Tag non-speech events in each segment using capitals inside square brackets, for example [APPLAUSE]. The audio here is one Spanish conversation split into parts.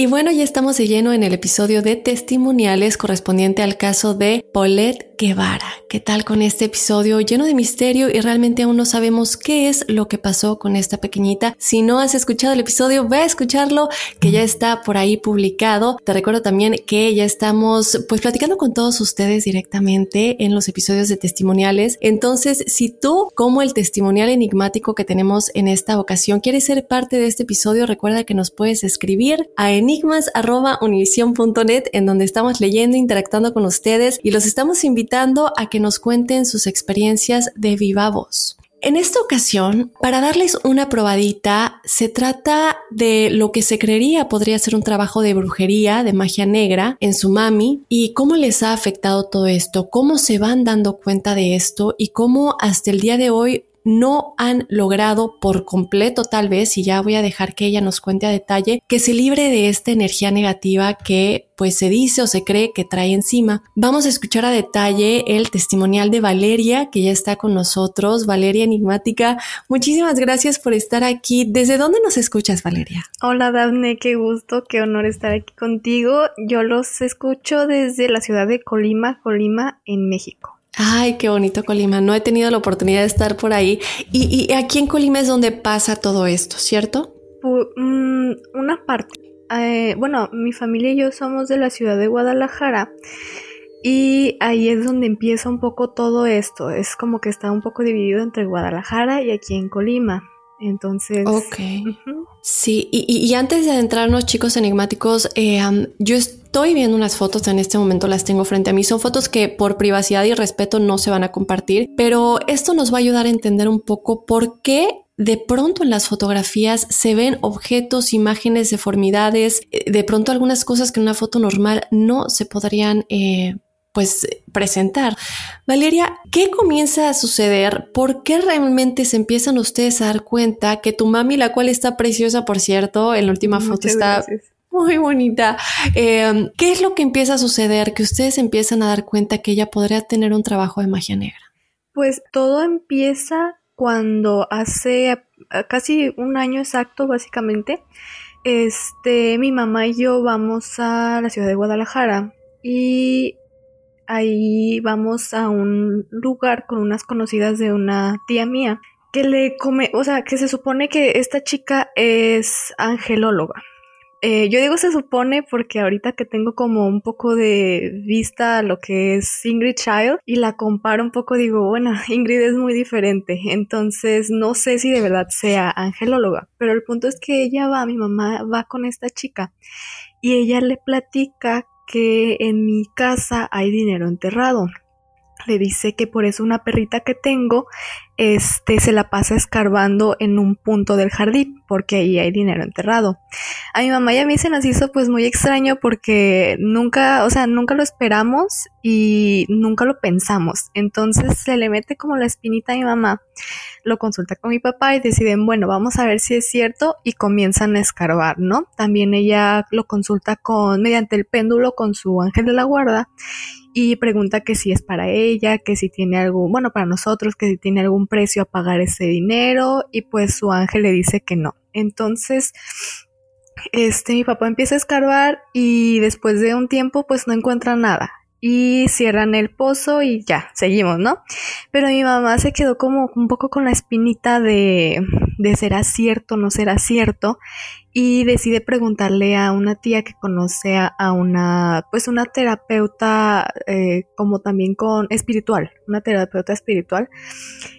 Y bueno, ya estamos de lleno en el episodio de testimoniales correspondiente al caso de Paulette Guevara. ¿Qué tal con este episodio lleno de misterio y realmente aún no sabemos qué es lo que pasó con esta pequeñita? Si no has escuchado el episodio, ve a escucharlo, que ya está por ahí publicado. Te recuerdo también que ya estamos pues platicando con todos ustedes directamente en los episodios de testimoniales. Entonces, si tú, como el testimonial enigmático que tenemos en esta ocasión, quieres ser parte de este episodio, recuerda que nos puedes escribir a enigmas.univision.net en donde estamos leyendo, interactuando con ustedes y los estamos invitando a que nos cuenten sus experiencias de viva voz. En esta ocasión, para darles una probadita, se trata de lo que se creería podría ser un trabajo de brujería, de magia negra en su mami y cómo les ha afectado todo esto, cómo se van dando cuenta de esto y cómo hasta el día de hoy no han logrado por completo tal vez, y ya voy a dejar que ella nos cuente a detalle, que se libre de esta energía negativa que pues se dice o se cree que trae encima. Vamos a escuchar a detalle el testimonial de Valeria, que ya está con nosotros. Valeria Enigmática, muchísimas gracias por estar aquí. ¿Desde dónde nos escuchas, Valeria? Hola Daphne, qué gusto, qué honor estar aquí contigo. Yo los escucho desde la ciudad de Colima, Colima, en México. Ay, qué bonito Colima. No he tenido la oportunidad de estar por ahí. Y, y aquí en Colima es donde pasa todo esto, ¿cierto? Mm, una parte. Eh, bueno, mi familia y yo somos de la ciudad de Guadalajara y ahí es donde empieza un poco todo esto. Es como que está un poco dividido entre Guadalajara y aquí en Colima. Entonces, Ok. Sí, y, antes de adentrarnos, chicos enigmáticos, eh, yo estoy viendo unas fotos en este momento, las tengo frente a mí. Son fotos que por privacidad y respeto no se van a compartir, pero esto nos va a ayudar a entender un poco por qué de pronto en las fotografías se ven objetos, imágenes, deformidades, eh, de pronto algunas cosas que en una foto normal no se podrían... eh, pues presentar. Valeria, ¿qué comienza a suceder? ¿Por qué realmente se empiezan ustedes a dar cuenta que tu mami, la cual está preciosa, por cierto, en la última foto Muchas está gracias. muy bonita, eh, ¿qué es lo que empieza a suceder? Que ustedes empiezan a dar cuenta que ella podría tener un trabajo de magia negra. Pues todo empieza cuando hace a casi un año exacto, básicamente. Este, mi mamá y yo vamos a la ciudad de Guadalajara y ahí vamos a un lugar con unas conocidas de una tía mía que le come, o sea, que se supone que esta chica es angelóloga. Eh, yo digo se supone porque ahorita que tengo como un poco de vista a lo que es Ingrid Child y la comparo un poco, digo, bueno, [LAUGHS] Ingrid es muy diferente, entonces no sé si de verdad sea angelóloga, pero el punto es que ella va, mi mamá va con esta chica y ella le platica que en mi casa hay dinero enterrado le dice que por eso una perrita que tengo este se la pasa escarbando en un punto del jardín porque ahí hay dinero enterrado. A mi mamá y a mí se nos hizo pues muy extraño porque nunca, o sea, nunca lo esperamos y nunca lo pensamos. Entonces se le mete como la espinita a mi mamá, lo consulta con mi papá y deciden, bueno, vamos a ver si es cierto y comienzan a escarbar, ¿no? También ella lo consulta con mediante el péndulo con su ángel de la guarda y pregunta que si es para ella, que si tiene algo, bueno, para nosotros, que si tiene algún precio a pagar ese dinero y pues su ángel le dice que no. Entonces, este, mi papá empieza a escarbar y después de un tiempo pues no encuentra nada y cierran el pozo y ya, seguimos, ¿no? Pero mi mamá se quedó como un poco con la espinita de, de será cierto, no será cierto y decide preguntarle a una tía que conoce a, una, pues una terapeuta eh, como también con espiritual, una terapeuta espiritual,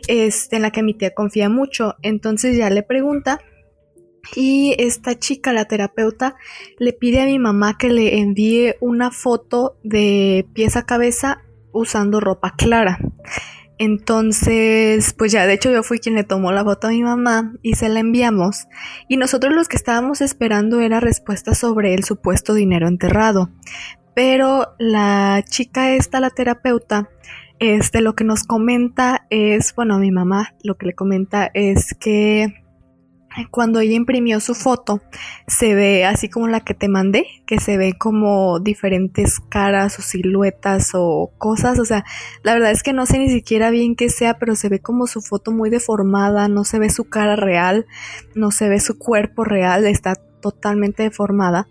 este, en la que mi tía confía mucho. Entonces ya le pregunta y esta chica, la terapeuta, le pide a mi mamá que le envíe una foto de pies a cabeza usando ropa clara. Entonces, pues ya, de hecho yo fui quien le tomó la foto a mi mamá y se la enviamos. Y nosotros los que estábamos esperando era respuesta sobre el supuesto dinero enterrado. Pero la chica esta, la terapeuta, este lo que nos comenta es, bueno, a mi mamá lo que le comenta es que cuando ella imprimió su foto, se ve así como la que te mandé, que se ve como diferentes caras o siluetas o cosas. O sea, la verdad es que no sé ni siquiera bien qué sea, pero se ve como su foto muy deformada, no se ve su cara real, no se ve su cuerpo real, está totalmente deformada.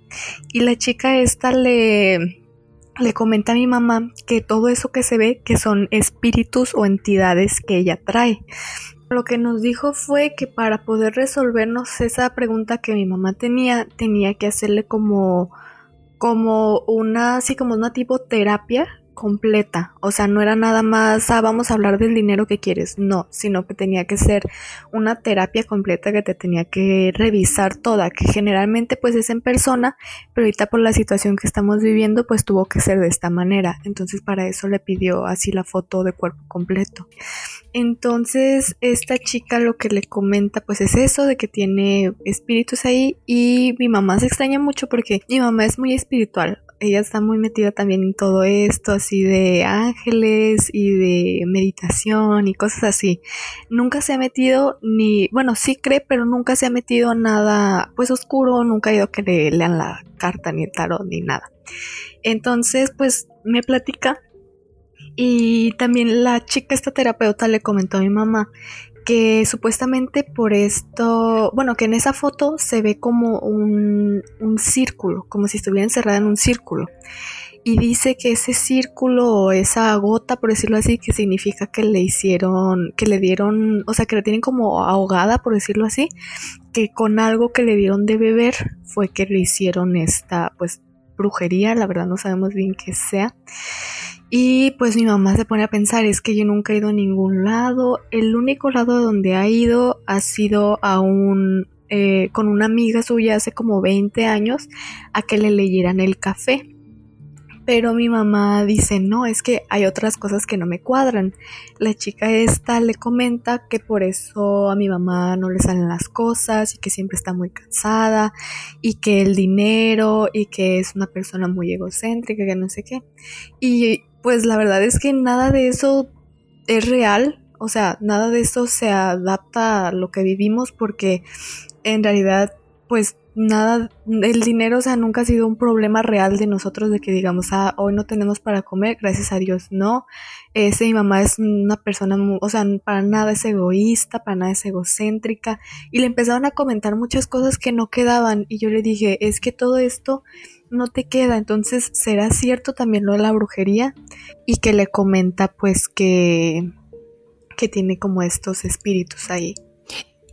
Y la chica esta le le comenta a mi mamá que todo eso que se ve que son espíritus o entidades que ella trae. Lo que nos dijo fue que para poder resolvernos esa pregunta que mi mamá tenía, tenía que hacerle como, como una, así como una tipo terapia completa. O sea, no era nada más, ah, vamos a hablar del dinero que quieres. No, sino que tenía que ser una terapia completa que te tenía que revisar toda, que generalmente pues es en persona, pero ahorita por la situación que estamos viviendo pues tuvo que ser de esta manera. Entonces para eso le pidió así la foto de cuerpo completo. Entonces esta chica lo que le comenta pues es eso de que tiene espíritus ahí y mi mamá se extraña mucho porque mi mamá es muy espiritual ella está muy metida también en todo esto, así de ángeles y de meditación y cosas así. Nunca se ha metido ni, bueno, sí cree, pero nunca se ha metido nada, pues oscuro, nunca ha ido a que le lean la carta ni el tarot ni nada. Entonces, pues me platica y también la chica, esta terapeuta, le comentó a mi mamá que supuestamente por esto, bueno, que en esa foto se ve como un, un círculo, como si estuviera encerrada en un círculo. Y dice que ese círculo o esa gota, por decirlo así, que significa que le hicieron, que le dieron, o sea, que la tienen como ahogada, por decirlo así, que con algo que le dieron de beber fue que le hicieron esta, pues, brujería, la verdad no sabemos bien qué sea. Y pues mi mamá se pone a pensar, es que yo nunca he ido a ningún lado. El único lado donde ha ido ha sido a un, eh, con una amiga suya hace como 20 años, a que le leyeran el café. Pero mi mamá dice, no, es que hay otras cosas que no me cuadran. La chica esta le comenta que por eso a mi mamá no le salen las cosas y que siempre está muy cansada y que el dinero y que es una persona muy egocéntrica, que no sé qué. Y pues la verdad es que nada de eso es real, o sea, nada de eso se adapta a lo que vivimos porque en realidad pues nada, el dinero, o sea, nunca ha sido un problema real de nosotros de que digamos, ah, hoy no tenemos para comer, gracias a Dios, no. Ese, mi mamá es una persona, o sea, para nada es egoísta, para nada es egocéntrica, y le empezaron a comentar muchas cosas que no quedaban, y yo le dije, es que todo esto no te queda. Entonces, ¿será cierto también lo de la brujería? Y que le comenta pues que, que tiene como estos espíritus ahí.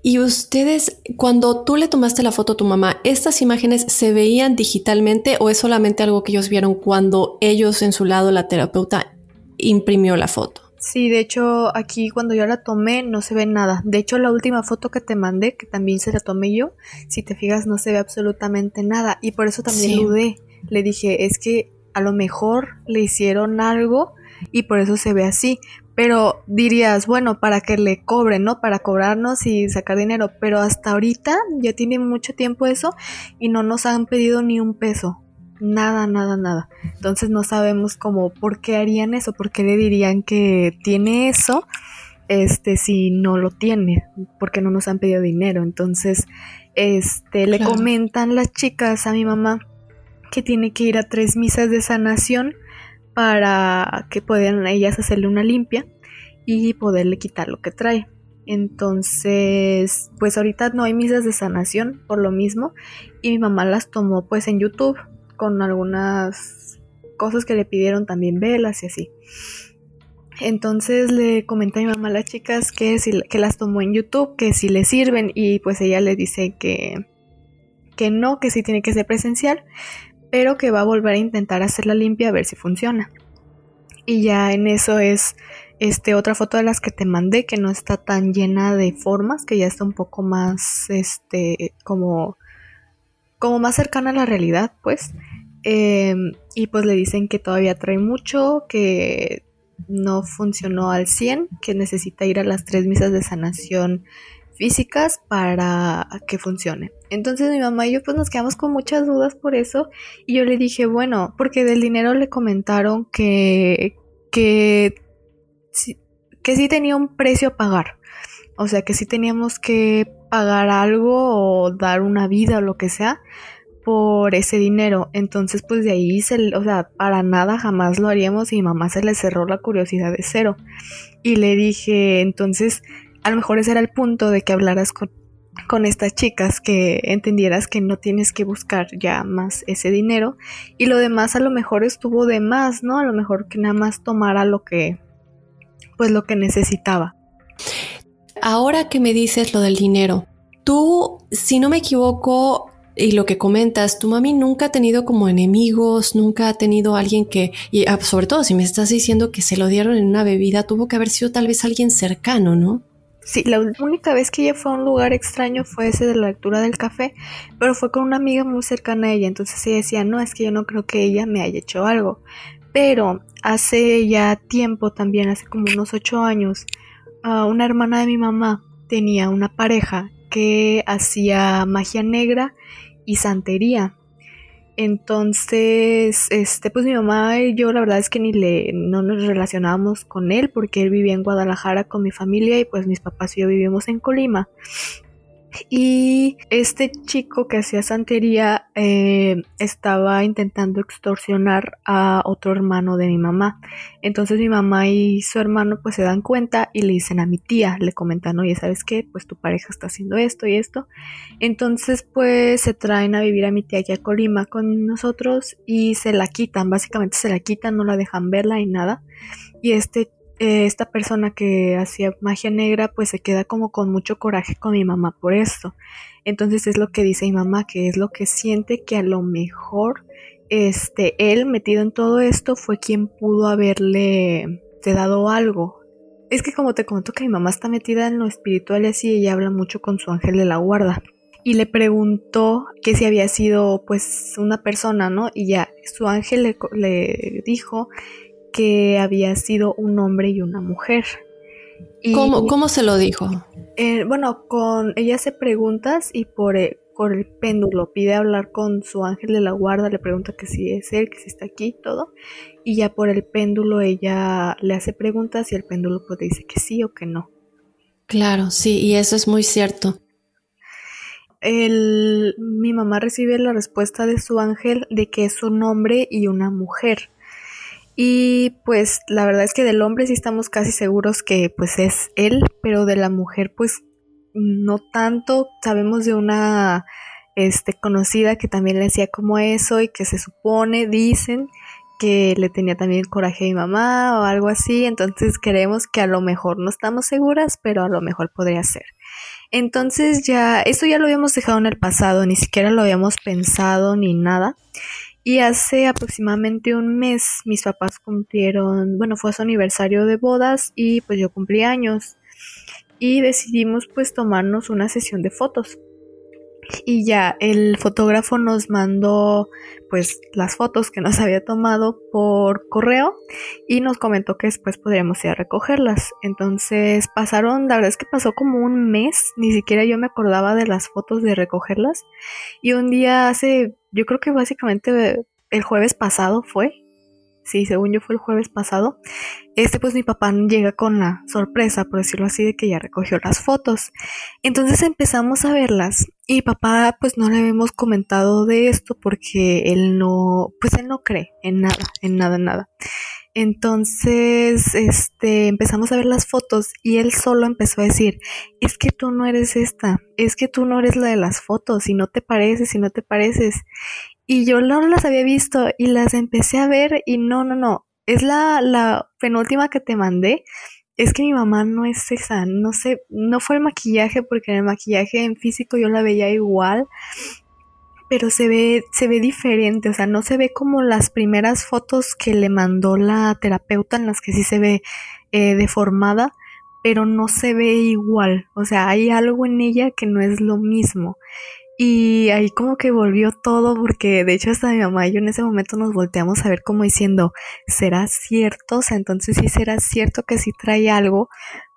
Y ustedes, cuando tú le tomaste la foto a tu mamá, ¿estas imágenes se veían digitalmente o es solamente algo que ellos vieron cuando ellos en su lado, la terapeuta, imprimió la foto? Sí, de hecho aquí cuando yo la tomé no se ve nada. De hecho la última foto que te mandé, que también se la tomé yo, si te fijas no se ve absolutamente nada. Y por eso también Sí. dudé. Le dije, es que a lo mejor le hicieron algo y por eso se ve así. Pero dirías, bueno, para que le cobren, ¿no? Para cobrarnos y sacar dinero. Pero hasta ahorita ya tiene mucho tiempo eso y no nos han pedido ni un peso. Nada, nada, nada. Entonces no sabemos cómo, por qué harían eso, por qué le dirían que tiene eso, este, si no lo tiene, porque no nos han pedido dinero. Entonces, este, le Claro. comentan las chicas a mi mamá que tiene que ir a tres misas de sanación para que puedan ellas hacerle una limpia y poderle quitar lo que trae. Entonces, pues ahorita no hay misas de sanación por lo mismo y mi mamá las tomó pues en YouTube con algunas cosas que le pidieron también velas y así. Entonces le comenté a mi mamá a las chicas que, si, que las tomó en YouTube, que si le sirven y pues ella le dice que, que no, que sí tiene que ser presencial, pero que va a volver a intentar hacer la limpia a ver si funciona. Y ya en eso es este otra foto de las que te mandé que no está tan llena de formas, que ya está un poco más este como como más cercana a la realidad, pues. Eh, y pues le dicen que todavía trae mucho, que no funcionó al 100, que necesita ir a las tres misas de sanación físicas para que funcione. Entonces mi mamá y yo pues nos quedamos con muchas dudas por eso y yo le dije, bueno, porque del dinero le comentaron que que que sí tenía un precio a pagar. O sea, que sí teníamos que pagar algo o dar una vida o lo que sea por ese dinero. Entonces, pues de ahí, se, o sea, para nada jamás lo haríamos y mamá se le cerró la curiosidad de cero. Y le dije, entonces, a lo mejor ese era el punto de que hablaras con, con estas chicas, que entendieras que no tienes que buscar ya más ese dinero. Y lo demás a lo mejor estuvo de más, ¿no? A lo mejor que nada más tomara lo que, pues lo que necesitaba. Ahora que me dices lo del dinero, tú, si no me equivoco, y lo que comentas, tu mami nunca ha tenido como enemigos, nunca ha tenido alguien que, y ah, sobre todo si me estás diciendo que se lo dieron en una bebida, tuvo que haber sido tal vez alguien cercano, ¿no? Sí, la única vez que ella fue a un lugar extraño fue ese de la lectura del café, pero fue con una amiga muy cercana a ella, entonces ella decía, no, es que yo no creo que ella me haya hecho algo. Pero hace ya tiempo también, hace como unos ocho años, uh, una hermana de mi mamá tenía una pareja que hacía magia negra y santería. Entonces, este, pues mi mamá y yo la verdad es que ni le no nos relacionábamos con él porque él vivía en Guadalajara con mi familia y pues mis papás y yo vivimos en Colima. Y este chico que hacía santería eh, estaba intentando extorsionar a otro hermano de mi mamá. Entonces mi mamá y su hermano pues se dan cuenta y le dicen a mi tía, le comentan, oye, ¿sabes qué? Pues tu pareja está haciendo esto y esto. Entonces pues se traen a vivir a mi tía aquí a Colima con nosotros y se la quitan, básicamente se la quitan, no la dejan verla y nada. Y este eh, esta persona que hacía magia negra pues se queda como con mucho coraje con mi mamá por esto. Entonces es lo que dice mi mamá, que es lo que siente que a lo mejor este él metido en todo esto fue quien pudo haberle te dado algo. Es que como te comento que mi mamá está metida en lo espiritual y así ella habla mucho con su ángel de la guarda y le preguntó que si había sido pues una persona, ¿no? Y ya su ángel le, le dijo que había sido un hombre y una mujer. Y, ¿Cómo, ¿Cómo, se lo dijo? Eh, bueno, con ella hace preguntas y por el, por el péndulo pide hablar con su ángel de la guarda, le pregunta que si es él, que si está aquí, todo. Y ya por el péndulo ella le hace preguntas y el péndulo pues dice que sí o que no. Claro, sí, y eso es muy cierto. El, mi mamá recibe la respuesta de su ángel de que es un hombre y una mujer. Y pues la verdad es que del hombre sí estamos casi seguros que pues es él, pero de la mujer pues no tanto. Sabemos de una este conocida que también le decía como eso y que se supone, dicen que le tenía también coraje a mi mamá o algo así, entonces creemos que a lo mejor no estamos seguras, pero a lo mejor podría ser. Entonces ya, esto ya lo habíamos dejado en el pasado, ni siquiera lo habíamos pensado ni nada. Y hace aproximadamente un mes mis papás cumplieron, bueno, fue su aniversario de bodas y pues yo cumplí años. Y decidimos pues tomarnos una sesión de fotos. Y ya el fotógrafo nos mandó pues las fotos que nos había tomado por correo y nos comentó que después podríamos ir a recogerlas. Entonces pasaron, la verdad es que pasó como un mes, ni siquiera yo me acordaba de las fotos de recogerlas. Y un día hace, yo creo que básicamente el jueves pasado fue, sí, según yo fue el jueves pasado, este pues mi papá llega con la sorpresa, por decirlo así, de que ya recogió las fotos. Entonces empezamos a verlas y papá pues no le habíamos comentado de esto porque él no, pues él no cree en nada, en nada, en nada. Entonces, este, empezamos a ver las fotos y él solo empezó a decir, es que tú no eres esta, es que tú no eres la de las fotos y no te pareces y no te pareces. Y yo no las había visto y las empecé a ver y no, no, no. Es la, la penúltima que te mandé. Es que mi mamá no es esa, no sé, no fue el maquillaje porque en el maquillaje en físico yo la veía igual, pero se ve, se ve diferente, o sea, no se ve como las primeras fotos que le mandó la terapeuta en las que sí se ve eh, deformada, pero no se ve igual, o sea, hay algo en ella que no es lo mismo. Y ahí como que volvió todo porque de hecho hasta mi mamá y yo en ese momento nos volteamos a ver como diciendo, ¿será cierto? O sea, entonces sí será cierto que sí trae algo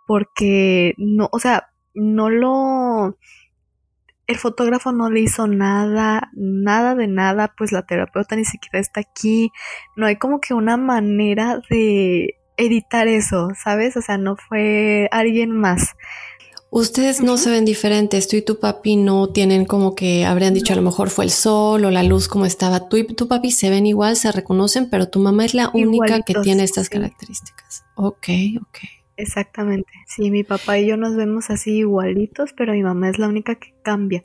porque no, o sea, no lo... El fotógrafo no le hizo nada, nada de nada, pues la terapeuta ni siquiera está aquí. No hay como que una manera de editar eso, ¿sabes? O sea, no fue alguien más. Ustedes no se ven diferentes, tú y tu papi no tienen como que habrían dicho a lo mejor fue el sol o la luz como estaba. Tú y tu papi se ven igual, se reconocen, pero tu mamá es la única que tiene estas características. Ok, ok. Exactamente. Sí, mi papá y yo nos vemos así igualitos, pero mi mamá es la única que cambia.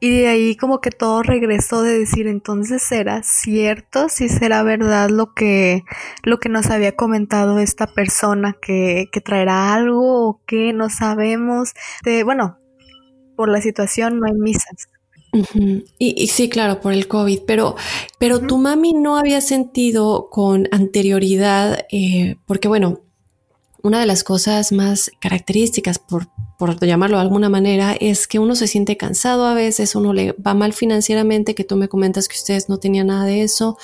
Y de ahí como que todo regresó de decir, entonces será cierto, si será verdad lo que, lo que nos había comentado esta persona, que, que traerá algo o que no sabemos. De, bueno, por la situación no hay misas. y, sí, claro, por el COVID, pero, pero tu mami no había sentido con anterioridad, eh, porque bueno, una de las cosas más características, por, por, llamarlo de alguna manera, es que uno se siente cansado a veces, uno le va mal financieramente, que tú me comentas que ustedes no tenían nada de eso,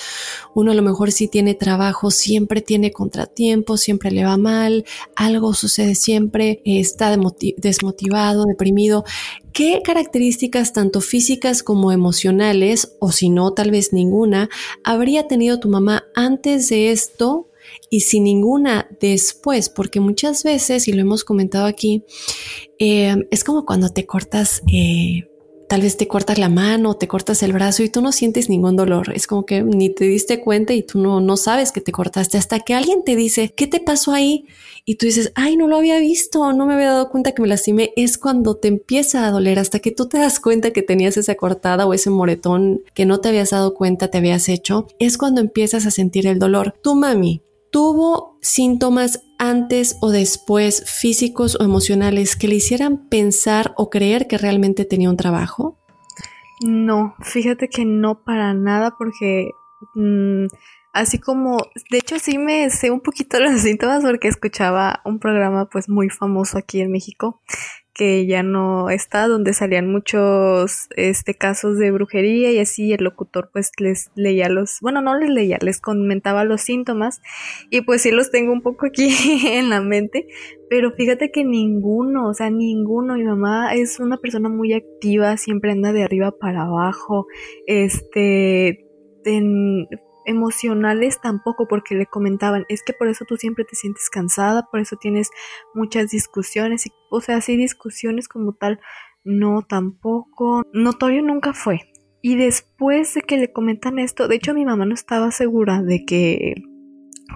uno a lo mejor sí tiene trabajo, siempre tiene contratiempos, siempre le va mal, algo sucede siempre, está desmotivado, deprimido. ¿Qué características tanto físicas como emocionales, o si no, tal vez ninguna, habría tenido tu mamá antes de esto y sin ninguna después, porque muchas veces, y lo hemos comentado aquí, eh, es como cuando te cortas, eh, tal vez te cortas la mano, te cortas el brazo y tú no sientes ningún dolor. Es como que ni te diste cuenta y tú no, no sabes que te cortaste hasta que alguien te dice, ¿qué te pasó ahí? Y tú dices, ay, no lo había visto, no me había dado cuenta que me lastimé. Es cuando te empieza a doler hasta que tú te das cuenta que tenías esa cortada o ese moretón que no te habías dado cuenta, te habías hecho. Es cuando empiezas a sentir el dolor. Tu mami, ¿Tuvo síntomas antes o después físicos o emocionales que le hicieran pensar o creer que realmente tenía un trabajo? No, fíjate que no para nada porque mm, así como, de hecho sí me sé un poquito [LAUGHS] los síntomas porque escuchaba un programa pues muy famoso aquí en México que ya no está, donde salían muchos este casos de brujería y así el locutor pues les leía los, bueno, no les leía, les comentaba los síntomas. Y pues sí los tengo un poco aquí [LAUGHS] en la mente, pero fíjate que ninguno, o sea, ninguno, mi mamá es una persona muy activa, siempre anda de arriba para abajo, este, en, emocionales tampoco, porque le comentaban, es que por eso tú siempre te sientes cansada, por eso tienes muchas discusiones, y, o sea, así discusiones como tal, no tampoco, notorio nunca fue. Y después de que le comentan esto, de hecho mi mamá no estaba segura de que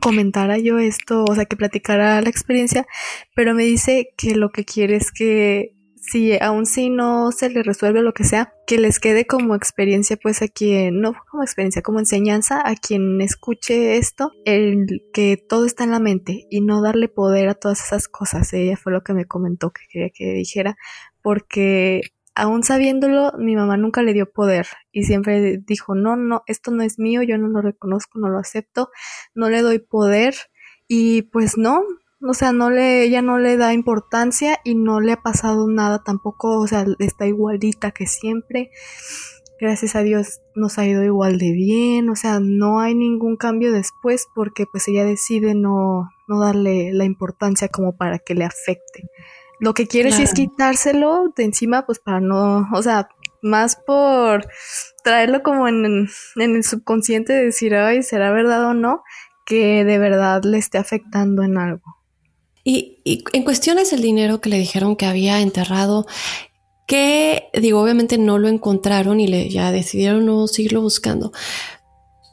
comentara yo esto, o sea, que platicara la experiencia, pero me dice que lo que quiere es que si aún si no se le resuelve lo que sea, que les quede como experiencia pues a quien, no como experiencia, como enseñanza a quien escuche esto, el que todo está en la mente y no darle poder a todas esas cosas. Ella fue lo que me comentó que quería que dijera, porque aún sabiéndolo, mi mamá nunca le dio poder y siempre dijo, no, no, esto no es mío, yo no lo reconozco, no lo acepto, no le doy poder y pues no, o sea, no le, ella no le da importancia y no le ha pasado nada tampoco, o sea, está igualita que siempre. Gracias a Dios nos ha ido igual de bien, o sea, no hay ningún cambio después porque pues ella decide no, no darle la importancia como para que le afecte. Lo que quiere sí es quitárselo de encima pues para no, o sea, más por traerlo como en, en el subconsciente de decir, ay, ¿será verdad o no? Que de verdad le esté afectando en algo. Y, en cuestiones del dinero que le dijeron que había enterrado, que digo, obviamente no lo encontraron y le ya decidieron no seguirlo buscando.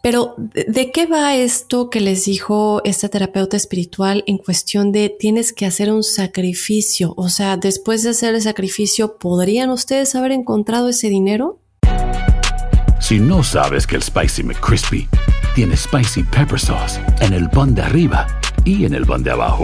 Pero ¿de qué va esto que les dijo esta terapeuta espiritual en cuestión de tienes que hacer un sacrificio? O sea, después de hacer el sacrificio, ¿podrían ustedes haber encontrado ese dinero? Si no sabes que el Spicy McCrispy tiene Spicy Pepper Sauce en el pan de arriba y en el pan de abajo,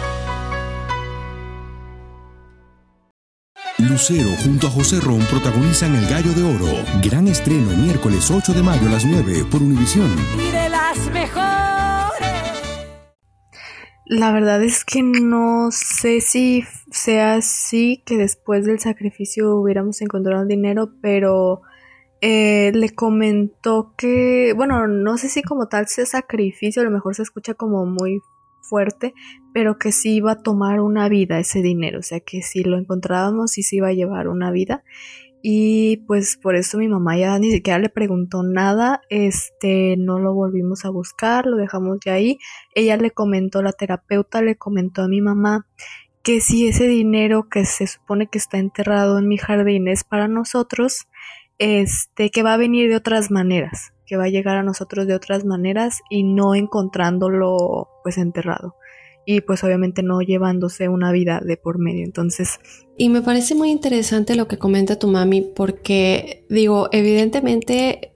Lucero junto a José Ron protagonizan El Gallo de Oro. Gran estreno miércoles 8 de mayo a las 9 por Univisión. Y de las mejores. La verdad es que no sé si sea así que después del sacrificio hubiéramos encontrado dinero, pero eh, le comentó que, bueno, no sé si como tal sea sacrificio, a lo mejor se escucha como muy fuerte, pero que sí iba a tomar una vida ese dinero, o sea que si lo encontrábamos sí se iba a llevar una vida. Y pues por eso mi mamá ya ni siquiera le preguntó nada, este no lo volvimos a buscar, lo dejamos ya ahí, ella le comentó, la terapeuta le comentó a mi mamá que si ese dinero que se supone que está enterrado en mi jardín es para nosotros, este que va a venir de otras maneras, que va a llegar a nosotros de otras maneras y no encontrándolo pues enterrado y pues obviamente no llevándose una vida de por medio. Entonces... Y me parece muy interesante lo que comenta tu mami porque digo, evidentemente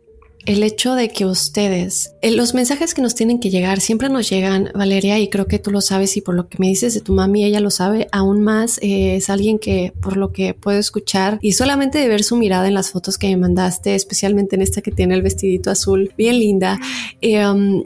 el hecho de que ustedes, eh, los mensajes que nos tienen que llegar siempre nos llegan, Valeria, y creo que tú lo sabes y por lo que me dices de tu mami, ella lo sabe aún más, eh, es alguien que por lo que puedo escuchar y solamente de ver su mirada en las fotos que me mandaste, especialmente en esta que tiene el vestidito azul, bien linda, eh, um, eh,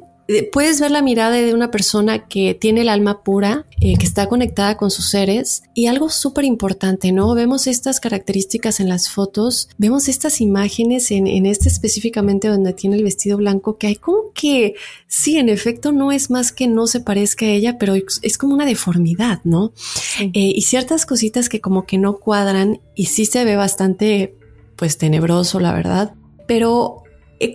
puedes ver la mirada de una persona que tiene el alma pura, eh, que está conectada con sus seres y algo súper importante, ¿no? Vemos estas características en las fotos, vemos estas imágenes en, este específicamente donde tiene el vestido blanco, que hay como que, sí, en efecto no es más que no se parezca a ella, pero es como una deformidad, ¿no? Eh, y ciertas cositas que como que no cuadran y sí se ve bastante, pues, tenebroso, la verdad. Pero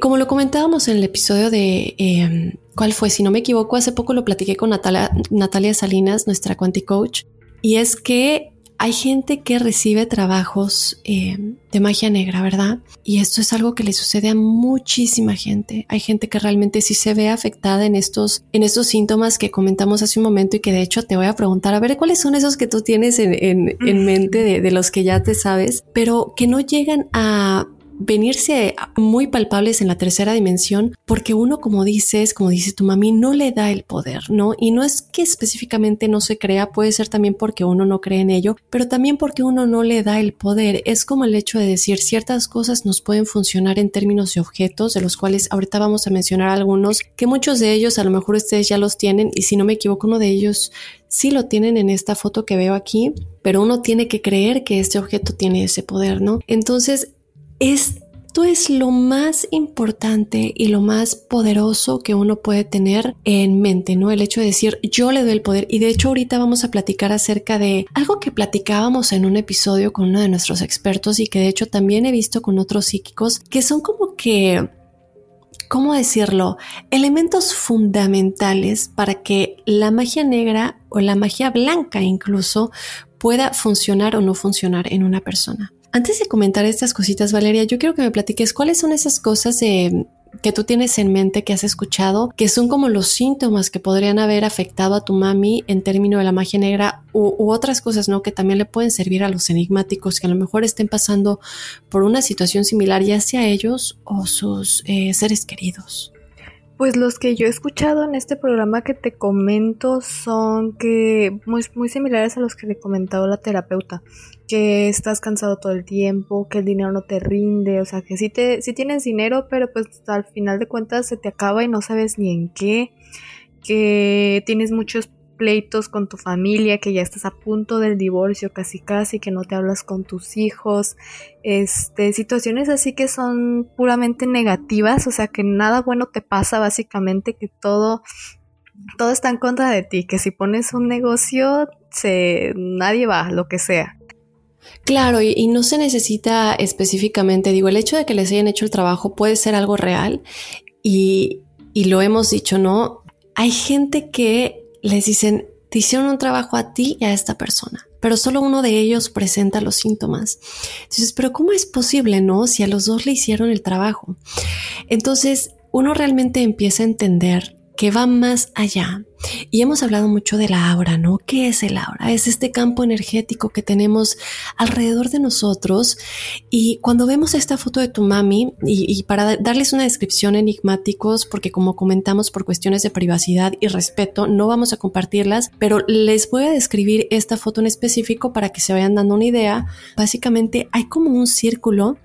como lo comentábamos en el episodio de em, ¿Cuál fue? Si no me equivoco, hace poco lo platiqué con Natalia, Natalia Salinas, nuestra Quanti Coach, y es que hay gente que recibe trabajos eh, de magia negra, ¿verdad? Y esto es algo que le sucede a muchísima gente. Hay gente que realmente sí se ve afectada en estos, en estos síntomas que comentamos hace un momento y que de hecho te voy a preguntar, a ver, ¿cuáles son esos que tú tienes en, mente de, de los que ya te sabes, pero que no llegan a venirse muy palpables en la tercera dimensión porque uno, como dices, como dice tu mami, no le da el poder, ¿no? Y no es que específicamente no se crea, puede ser también porque uno no cree en ello, pero también porque uno no le da el poder. Es como el hecho de decir ciertas cosas nos pueden funcionar en términos de objetos, de los cuales ahorita vamos a mencionar algunos, que muchos de ellos a lo mejor ustedes ya los tienen y si no me equivoco, uno de ellos sí lo tienen en esta foto que veo aquí, pero uno tiene que creer que este objeto tiene ese poder, ¿no? Entonces, esto es lo más importante y lo más poderoso que uno puede tener en mente, ¿no? El hecho de decir yo le doy el poder. Y de hecho ahorita vamos a platicar acerca de algo que platicábamos en un episodio con uno de nuestros expertos y que de hecho también he visto con otros psíquicos, que son como que ¿cómo decirlo? Elementos fundamentales para que la magia negra o la magia blanca incluso pueda funcionar o no funcionar en una persona. Antes de comentar estas cositas, Valeria, yo quiero que me platiques cuáles son esas cosas que tú tienes en mente, que has escuchado, que son como los síntomas que podrían haber afectado a tu mami en términos de la magia negra u, otras cosas, ¿no? Que también le pueden servir a los enigmáticos que a lo mejor estén pasando por una situación similar, ya sea ellos o sus eh, seres queridos. Pues los que yo he escuchado en este programa que te comento son que muy, muy similares a los que le comentado la terapeuta, que estás cansado todo el tiempo, que el dinero no te rinde, o sea que sí, te, sí tienes dinero, pero pues al final de cuentas se te acaba y no sabes ni en qué, que tienes muchos pleitos con tu familia, que ya estás a punto del divorcio casi casi, que no te hablas con tus hijos, este, situaciones así que son puramente negativas, o sea que nada bueno te pasa básicamente, que todo, todo está en contra de ti, que si pones un negocio, se, nadie va, lo que sea. Claro, y, no se necesita específicamente, digo, el hecho de que les hayan hecho el trabajo puede ser algo real y, y lo hemos dicho, ¿no? Hay gente que les dicen, te hicieron un trabajo a ti y a esta persona, pero solo uno de ellos presenta los síntomas. Entonces, pero ¿cómo es posible, no? Si a los dos le hicieron el trabajo. Entonces, uno realmente empieza a entender que va más allá. Y hemos hablado mucho de la aura, ¿no? ¿Qué es el aura? Es este campo energético que tenemos alrededor de nosotros. Y cuando vemos esta foto de tu mami, y, para darles una descripción enigmáticos, porque como comentamos por cuestiones de privacidad y respeto, no vamos a compartirlas, pero les voy a describir esta foto en específico para que se vayan dando una idea. Básicamente hay como un círculo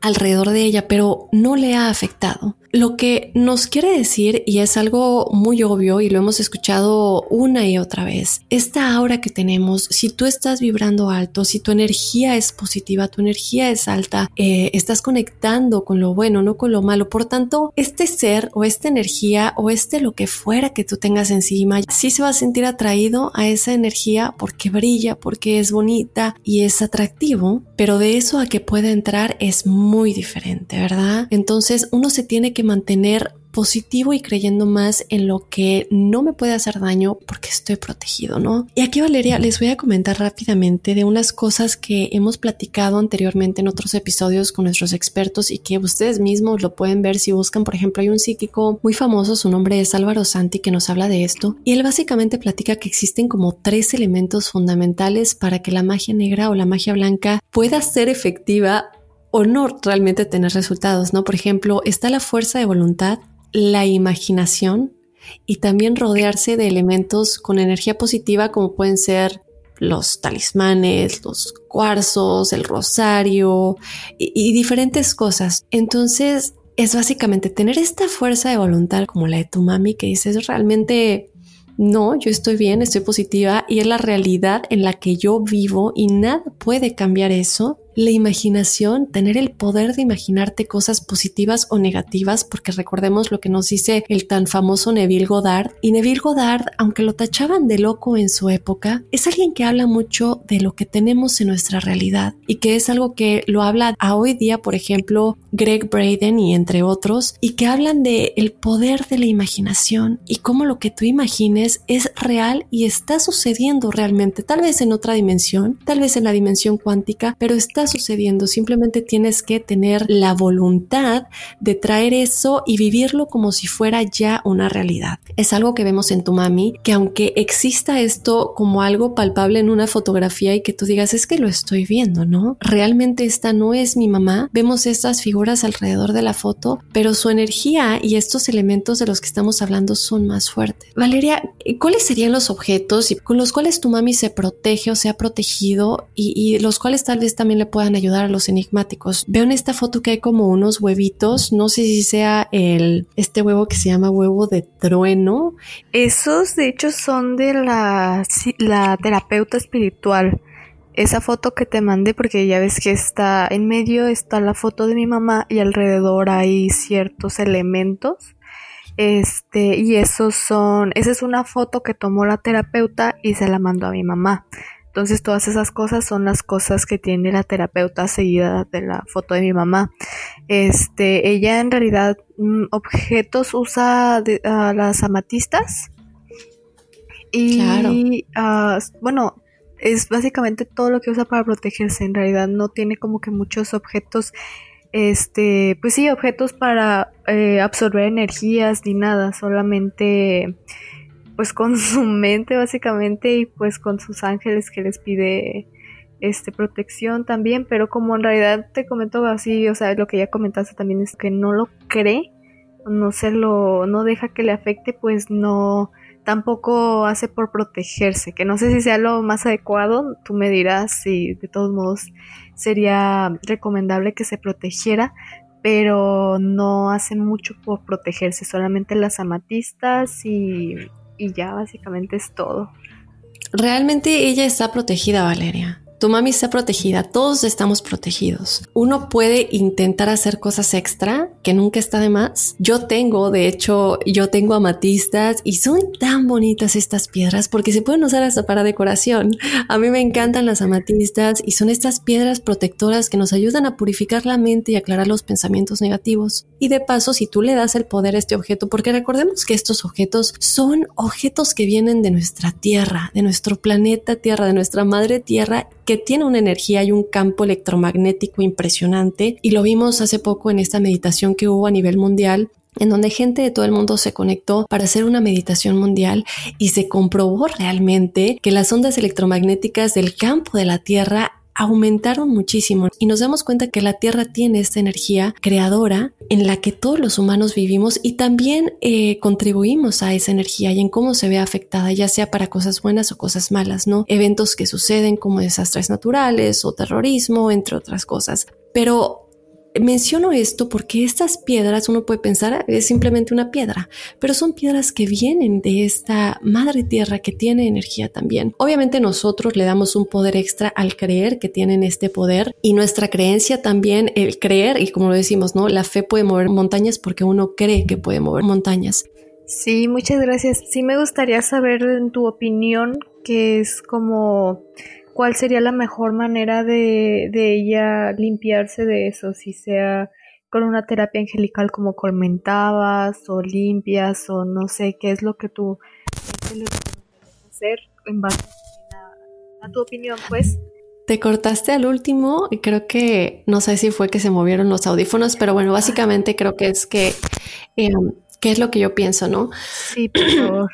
alrededor de ella, pero no le ha afectado. Lo que nos quiere decir, y es algo muy obvio y lo hemos escuchado una y otra vez, esta aura que tenemos, si tú estás vibrando alto, si tu energía es positiva, tu energía es alta, eh, estás conectando con lo bueno, no con lo malo. Por tanto, este ser o esta energía o este lo que fuera que tú tengas encima, sí se va a sentir atraído a esa energía porque brilla, porque es bonita y es atractivo, pero de eso a que pueda entrar es muy diferente, ¿verdad? Entonces uno se tiene que mantener positivo y creyendo más en lo que no me puede hacer daño porque estoy protegido, ¿no? Y aquí Valeria les voy a comentar rápidamente de unas cosas que hemos platicado anteriormente en otros episodios con nuestros expertos y que ustedes mismos lo pueden ver si buscan, por ejemplo, hay un psíquico muy famoso, su nombre es Álvaro Santi, que nos habla de esto y él básicamente platica que existen como tres elementos fundamentales para que la magia negra o la magia blanca pueda ser efectiva o no realmente tener resultados, ¿no? Por ejemplo, está la fuerza de voluntad, la imaginación y también rodearse de elementos con energía positiva como pueden ser los talismanes, los cuarzos, el rosario y, y diferentes cosas. Entonces, es básicamente tener esta fuerza de voluntad como la de tu mami que dices realmente no, yo estoy bien, estoy positiva y es la realidad en la que yo vivo y nada puede cambiar eso la imaginación, tener el poder de imaginarte cosas positivas o negativas, porque recordemos lo que nos dice el tan famoso Neville Goddard. Y Neville Goddard, aunque lo tachaban de loco en su época, es alguien que habla mucho de lo que tenemos en nuestra realidad y que es algo que lo habla a hoy día, por ejemplo, Greg Braden y entre otros, y que hablan de el poder de la imaginación y cómo lo que tú imagines es real y está sucediendo realmente, tal vez en otra dimensión, tal vez en la dimensión cuántica, pero está sucediendo, simplemente tienes que tener la voluntad de traer eso y vivirlo como si fuera ya una realidad. Es algo que vemos en tu mami, que aunque exista esto como algo palpable en una fotografía y que tú digas, es que lo estoy viendo, ¿no? Realmente esta no es mi mamá. Vemos estas figuras alrededor de la foto, pero su energía y estos elementos de los que estamos hablando son más fuertes. Valeria, ¿cuáles serían los objetos con los cuales tu mami se protege o se ha protegido y, y los cuales tal vez también le puedan ayudar a los enigmáticos? Veo en esta foto que hay como unos huevitos, no sé si sea el, este huevo que se llama huevo de trueno. Esos de hecho son de la, la terapeuta espiritual esa foto que te mandé porque ya ves que está en medio está la foto de mi mamá y alrededor hay ciertos elementos este y esos son esa es una foto que tomó la terapeuta y se la mandó a mi mamá entonces todas esas cosas son las cosas que tiene la terapeuta seguida de la foto de mi mamá este ella en realidad mm, objetos usa de, las amatistas y claro. uh, bueno es básicamente todo lo que usa para protegerse. En realidad no tiene como que muchos objetos, este, pues sí, objetos para eh, absorber energías ni nada, solamente pues con su mente básicamente y pues con sus ángeles que les pide este protección también, pero como en realidad te comento así, o sea, lo que ya comentaste también es que no lo cree, no se lo no deja que le afecte, pues no tampoco hace por protegerse, que no sé si sea lo más adecuado, tú me dirás si de todos modos sería recomendable que se protegiera, pero no hace mucho por protegerse, solamente las amatistas y, y ya básicamente es todo. Realmente ella está protegida, Valeria. Tu mami está protegida, todos estamos protegidos. Uno puede intentar hacer cosas extra, que nunca está de más. Yo tengo, de hecho, yo tengo amatistas y son tan bonitas estas piedras porque se pueden usar hasta para decoración. A mí me encantan las amatistas y son estas piedras protectoras que nos ayudan a purificar la mente y aclarar los pensamientos negativos. Y de paso, si tú le das el poder a este objeto, porque recordemos que estos objetos son objetos que vienen de nuestra Tierra, de nuestro planeta Tierra, de nuestra madre Tierra, que tiene una energía y un campo electromagnético impresionante y lo vimos hace poco en esta meditación que hubo a nivel mundial en donde gente de todo el mundo se conectó para hacer una meditación mundial y se comprobó realmente que las ondas electromagnéticas del campo de la Tierra aumentaron muchísimo y nos damos cuenta que la Tierra tiene esta energía creadora en la que todos los humanos vivimos y también eh, contribuimos a esa energía y en cómo se ve afectada, ya sea para cosas buenas o cosas malas, ¿no? Eventos que suceden como desastres naturales o terrorismo, entre otras cosas. Pero Menciono esto porque estas piedras uno puede pensar es simplemente una piedra, pero son piedras que vienen de esta madre tierra que tiene energía también. Obviamente nosotros le damos un poder extra al creer que tienen este poder y nuestra creencia también, el creer y como lo decimos, ¿no? La fe puede mover montañas porque uno cree que puede mover montañas. Sí, muchas gracias. Sí me gustaría saber en tu opinión que es como cuál sería la mejor manera de, de ella limpiarse de eso, si sea con una terapia angelical como comentabas, o limpias, o no sé, qué es lo que tú hacer en base a, tu opinión, pues. Te cortaste al último y creo que no sé si fue que se movieron los audífonos, pero bueno, básicamente creo que es que em, ¿Qué es lo que yo pienso, no? Sí, por favor.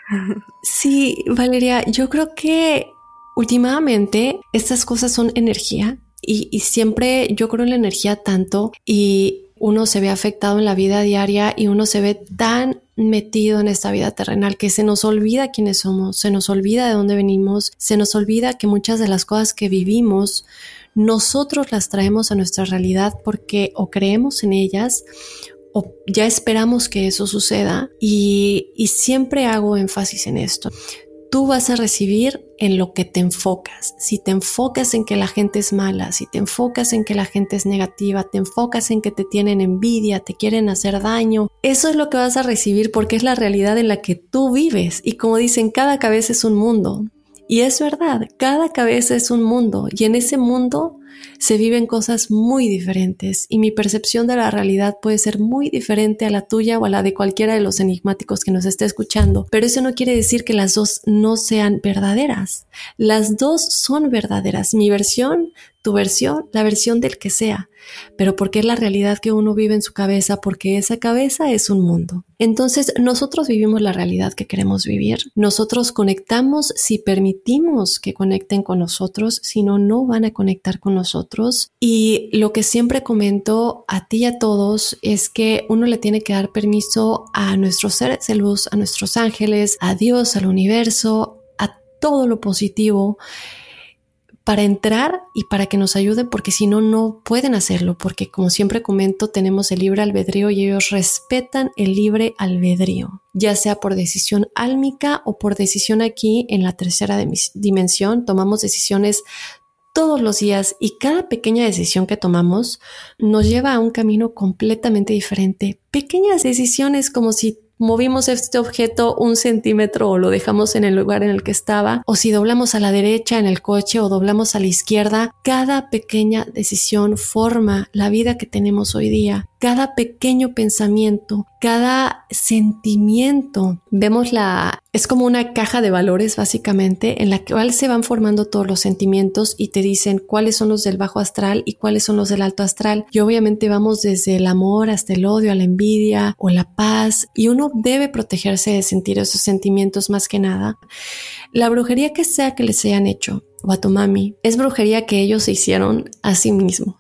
sí, Valeria, yo creo que Últimamente, estas cosas son energía y, siempre yo creo en la energía tanto y uno se ve afectado en la vida diaria y uno se ve tan metido en esta vida terrenal que se nos olvida quiénes somos, se nos olvida de dónde venimos, se nos olvida que muchas de las cosas que vivimos nosotros las traemos a nuestra realidad porque o creemos en ellas o ya esperamos que eso suceda y, y siempre hago énfasis en esto tú vas a recibir en lo que te enfocas. Si te enfocas en que la gente es mala, si te enfocas en que la gente es negativa, te enfocas en que te tienen envidia, te quieren hacer daño, eso es lo que vas a recibir porque es la realidad en la que tú vives. Y como dicen, cada cabeza es un mundo. Y es verdad, cada cabeza es un mundo y en ese mundo se viven cosas muy diferentes y mi percepción de la realidad puede ser muy diferente a la tuya o a la de cualquiera de los enigmáticos que nos esté escuchando, pero eso no quiere decir que las dos no sean verdaderas. Las dos son verdaderas. Mi versión tu versión, la versión del que sea, pero porque es la realidad que uno vive en su cabeza, porque esa cabeza es un mundo. Entonces, nosotros vivimos la realidad que queremos vivir. Nosotros conectamos si permitimos que conecten con nosotros, si no, no van a conectar con nosotros. Y lo que siempre comento a ti y a todos es que uno le tiene que dar permiso a nuestros seres de luz, a nuestros ángeles, a Dios, al universo, a todo lo positivo para entrar y para que nos ayuden, porque si no, no pueden hacerlo, porque como siempre comento, tenemos el libre albedrío y ellos respetan el libre albedrío, ya sea por decisión álmica o por decisión aquí en la tercera dimensión, tomamos decisiones todos los días y cada pequeña decisión que tomamos nos lleva a un camino completamente diferente. Pequeñas decisiones como si movimos este objeto un centímetro o lo dejamos en el lugar en el que estaba, o si doblamos a la derecha en el coche o doblamos a la izquierda, cada pequeña decisión forma la vida que tenemos hoy día cada pequeño pensamiento, cada sentimiento. Vemos la, es como una caja de valores básicamente en la cual se van formando todos los sentimientos y te dicen cuáles son los del bajo astral y cuáles son los del alto astral. Y obviamente vamos desde el amor hasta el odio, a la envidia o la paz y uno debe protegerse de sentir esos sentimientos más que nada. La brujería que sea que les hayan hecho o a tu mami es brujería que ellos se hicieron a sí mismos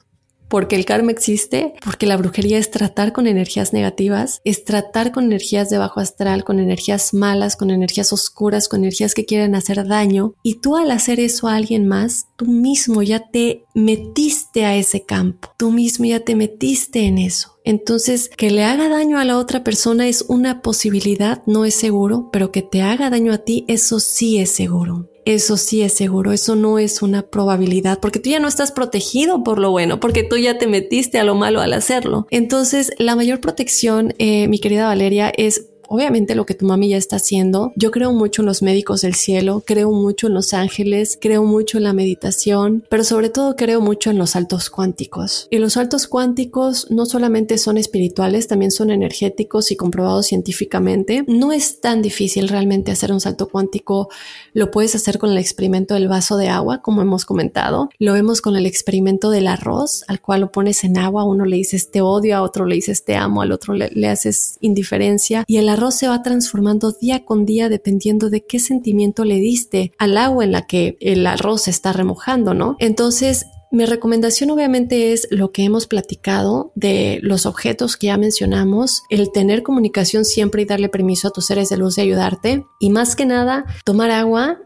porque el karma existe, porque la brujería es tratar con energías negativas, es tratar con energías de bajo astral, con energías malas, con energías oscuras, con energías que quieren hacer daño. Y tú al hacer eso a alguien más, tú mismo ya te metiste a ese campo, tú mismo ya te metiste en eso. Entonces, que le haga daño a la otra persona es una posibilidad, no es seguro, pero que te haga daño a ti, eso sí es seguro. Eso sí es seguro, eso no es una probabilidad, porque tú ya no estás protegido por lo bueno, porque tú ya te metiste a lo malo al hacerlo. Entonces, la mayor protección, eh, mi querida Valeria, es obviamente lo que tu mami ya está haciendo. Yo creo mucho en los médicos del cielo, creo mucho en los ángeles, creo mucho en la meditación, pero sobre todo creo mucho en los saltos cuánticos. Y los saltos cuánticos no solamente son espirituales, también son energéticos y comprobados científicamente. No es tan difícil realmente hacer un salto cuántico. Lo puedes hacer con el experimento del vaso de agua, como hemos comentado. Lo vemos con el experimento del arroz, al cual lo pones en agua, uno le dices te odio, a otro le dices te amo, al otro le, le haces indiferencia y el arroz se va transformando día con día dependiendo de qué sentimiento le diste al agua en la que el arroz está remojando, ¿no? Entonces, mi recomendación obviamente es lo que hemos platicado de los objetos que ya mencionamos, el tener comunicación siempre y darle permiso a tus seres de luz de ayudarte y más que nada tomar agua,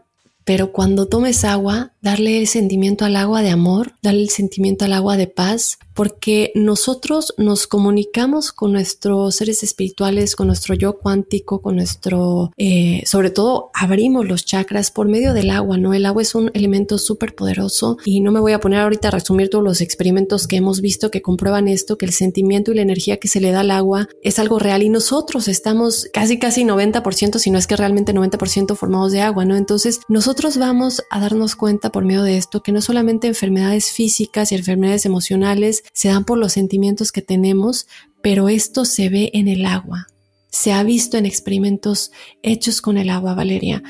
pero cuando tomes agua, darle el sentimiento al agua de amor, darle el sentimiento al agua de paz, porque nosotros nos comunicamos con nuestros seres espirituales, con nuestro yo cuántico, con nuestro, eh, sobre todo abrimos los chakras por medio del agua, ¿no? El agua es un elemento súper poderoso y no me voy a poner ahorita a resumir todos los experimentos que hemos visto que comprueban esto, que el sentimiento y la energía que se le da al agua es algo real y nosotros estamos casi casi 90%, si no es que realmente 90% formados de agua, ¿no? Entonces nosotros vamos a darnos cuenta por medio de esto que no solamente enfermedades físicas y enfermedades emocionales se dan por los sentimientos que tenemos, pero esto se ve en el agua. Se ha visto en experimentos hechos con el agua, Valeria.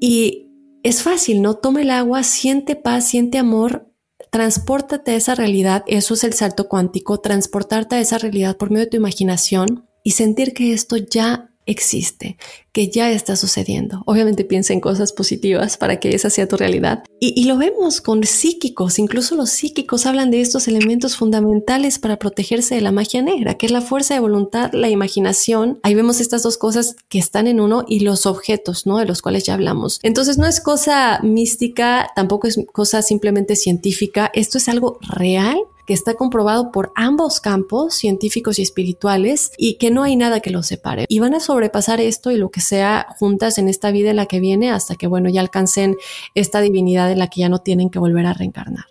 Y es fácil, ¿no? Toma el agua, siente paz, siente amor, transpórtate a esa realidad, eso es el salto cuántico, transportarte a esa realidad por medio de tu imaginación y sentir que esto ya existe, que ya está sucediendo. Obviamente piensa en cosas positivas para que esa sea tu realidad. Y, lo vemos con psíquicos, incluso los psíquicos hablan de estos elementos fundamentales para protegerse de la magia negra, que es la fuerza de voluntad, la imaginación. Ahí vemos estas dos cosas que están en uno y los objetos, ¿no? De los cuales ya hablamos. Entonces no es cosa mística, tampoco es cosa simplemente científica, esto es algo real que está comprobado por ambos campos, científicos y espirituales, y que no hay nada que los separe. Y van a sobrepasar esto y lo que sea juntas en esta vida en la que viene hasta que, bueno, ya alcancen esta divinidad en la que ya no tienen que volver a reencarnar.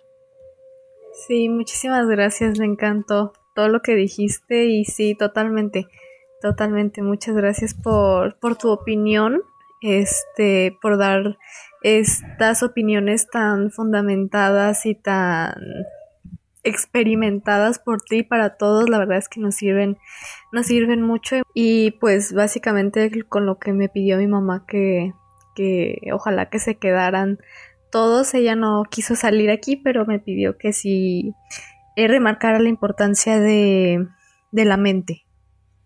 Sí, muchísimas gracias, me encantó todo lo que dijiste y sí, totalmente, totalmente. Muchas gracias por, por tu opinión, este, por dar estas opiniones tan fundamentadas y tan experimentadas por ti para todos, la verdad es que nos sirven, nos sirven mucho y pues básicamente con lo que me pidió mi mamá que, que ojalá que se quedaran todos. Ella no quiso salir aquí, pero me pidió que sí eh, remarcara la importancia de, de la mente,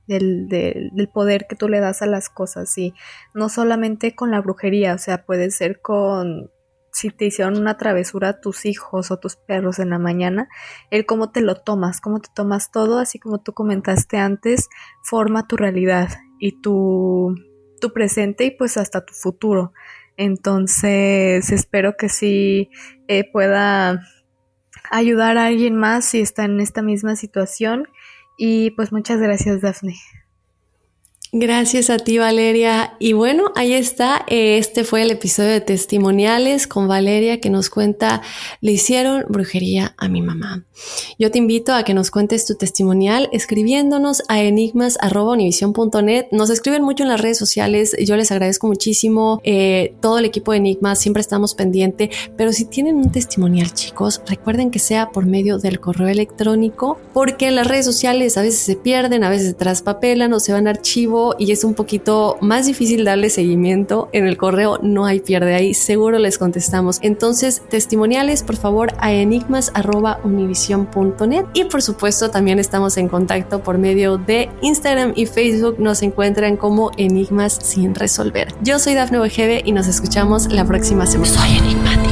del, del, del, poder que tú le das a las cosas. Y no solamente con la brujería, o sea, puede ser con si te hicieron una travesura tus hijos o tus perros en la mañana, el cómo te lo tomas, cómo te tomas todo, así como tú comentaste antes, forma tu realidad y tu, tu presente y pues hasta tu futuro. Entonces, espero que sí eh, pueda ayudar a alguien más si está en esta misma situación. Y pues muchas gracias, Daphne. Gracias a ti, Valeria. Y bueno, ahí está. Este fue el episodio de testimoniales con Valeria que nos cuenta, le hicieron brujería a mi mamá. Yo te invito a que nos cuentes tu testimonial escribiéndonos a enigmas.univision.net. Nos escriben mucho en las redes sociales. Yo les agradezco muchísimo. Eh, todo el equipo de Enigmas siempre estamos pendiente. Pero si tienen un testimonial, chicos, recuerden que sea por medio del correo electrónico, porque en las redes sociales a veces se pierden, a veces se traspapelan o se van a y es un poquito más difícil darle seguimiento. En el correo no hay pierde ahí, seguro les contestamos. Entonces, testimoniales, por favor, a enigmas.univision.net y por supuesto también estamos en contacto por medio de Instagram y Facebook. Nos encuentran como Enigmas sin resolver. Yo soy Dafne Wegebe y nos escuchamos la próxima semana. Soy enigmático.